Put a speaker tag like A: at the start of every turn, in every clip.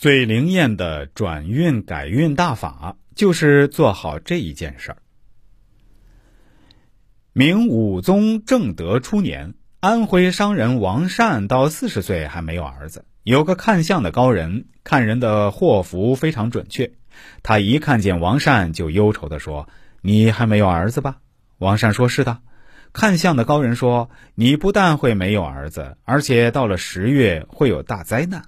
A: 最灵验的转运改运大法，就是做好这一件事儿。明武宗正德初年，安徽商人王善到四十岁还没有儿子。有个看相的高人，看人的祸福非常准确。他一看见王善，就忧愁地说：“你还没有儿子吧？”王善说：“是的。”看相的高人说：“你不但会没有儿子，而且到了十月会有大灾难。”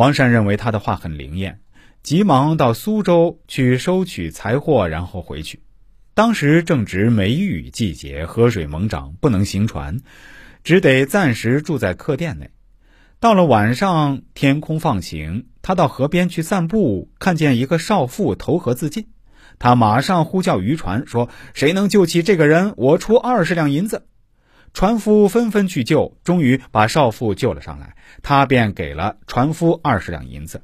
A: 王善认为他的话很灵验，急忙到苏州去收取财货，然后回去。当时正值梅雨季节，河水猛涨，不能行船，只得暂时住在客店内。到了晚上，天空放晴，他到河边去散步，看见一个少妇投河自尽，他马上呼叫渔船，说：“谁能救起这个人，我出二十两银子。”船夫纷纷去救，终于把少妇救了上来。他便给了船夫二十两银子。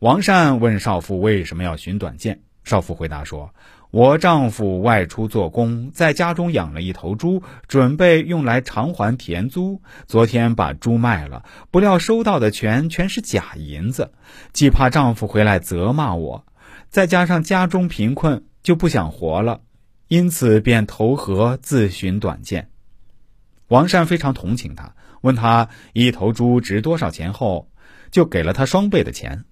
A: 王善问少妇为什么要寻短见，少妇回答说：“我丈夫外出做工，在家中养了一头猪，准备用来偿还田租。昨天把猪卖了，不料收到的钱全是假银子，既怕丈夫回来责骂我，再加上家中贫困，就不想活了，因此便投河自寻短见。”王善非常同情他，问他一头猪值多少钱后，就给了他双倍的钱。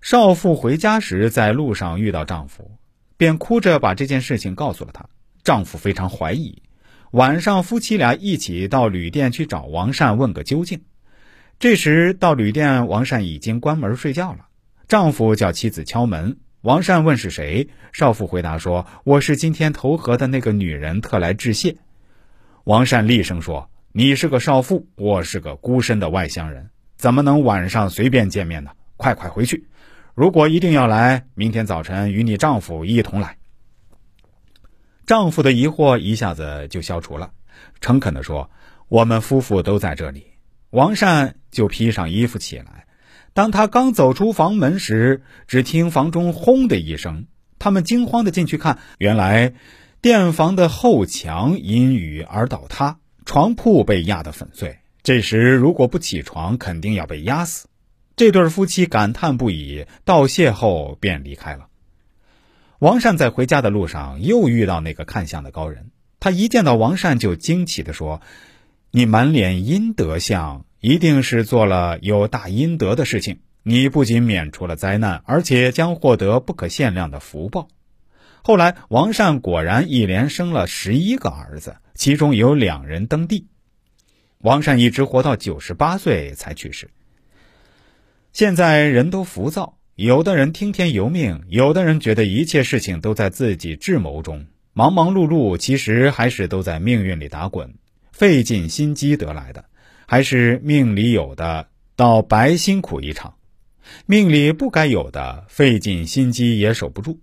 A: 少妇回家时，在路上遇到丈夫，便哭着把这件事情告诉了他。丈夫非常怀疑，晚上夫妻俩一起到旅店去找王善问个究竟。这时到旅店，王善已经关门睡觉了。丈夫叫妻子敲门，王善问是谁，少妇回答说：“我是今天投河的那个女人，特来致谢。”王善厉声说：“你是个少妇，我是个孤身的外乡人，怎么能晚上随便见面呢？快快回去！如果一定要来，明天早晨与你丈夫一同来。”丈夫的疑惑一下子就消除了，诚恳地说：“我们夫妇都在这里。”王善就披上衣服起来。当他刚走出房门时，只听房中轰的一声，他们惊慌地进去看，原来。店房的后墙因雨而倒塌，床铺被压得粉碎。这时如果不起床，肯定要被压死。这对夫妻感叹不已，道谢后便离开了。王善在回家的路上又遇到那个看相的高人，他一见到王善就惊奇地说：“你满脸阴德相，一定是做了有大阴德的事情。你不仅免除了灾难，而且将获得不可限量的福报。”后来，王善果然一连生了十一个儿子，其中有两人登第。王善一直活到九十八岁才去世。现在人都浮躁，有的人听天由命，有的人觉得一切事情都在自己智谋中，忙忙碌碌，其实还是都在命运里打滚，费尽心机得来的，还是命里有的，倒白辛苦一场；命里不该有的，费尽心机也守不住。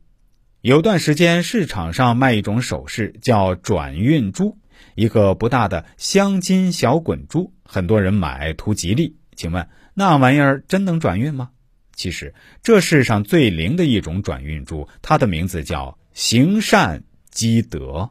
A: 有段时间，市场上卖一种首饰，叫转运珠，一个不大的镶金小滚珠，很多人买图吉利。请问那玩意儿真能转运吗？其实，这世上最灵的一种转运珠，它的名字叫行善积德。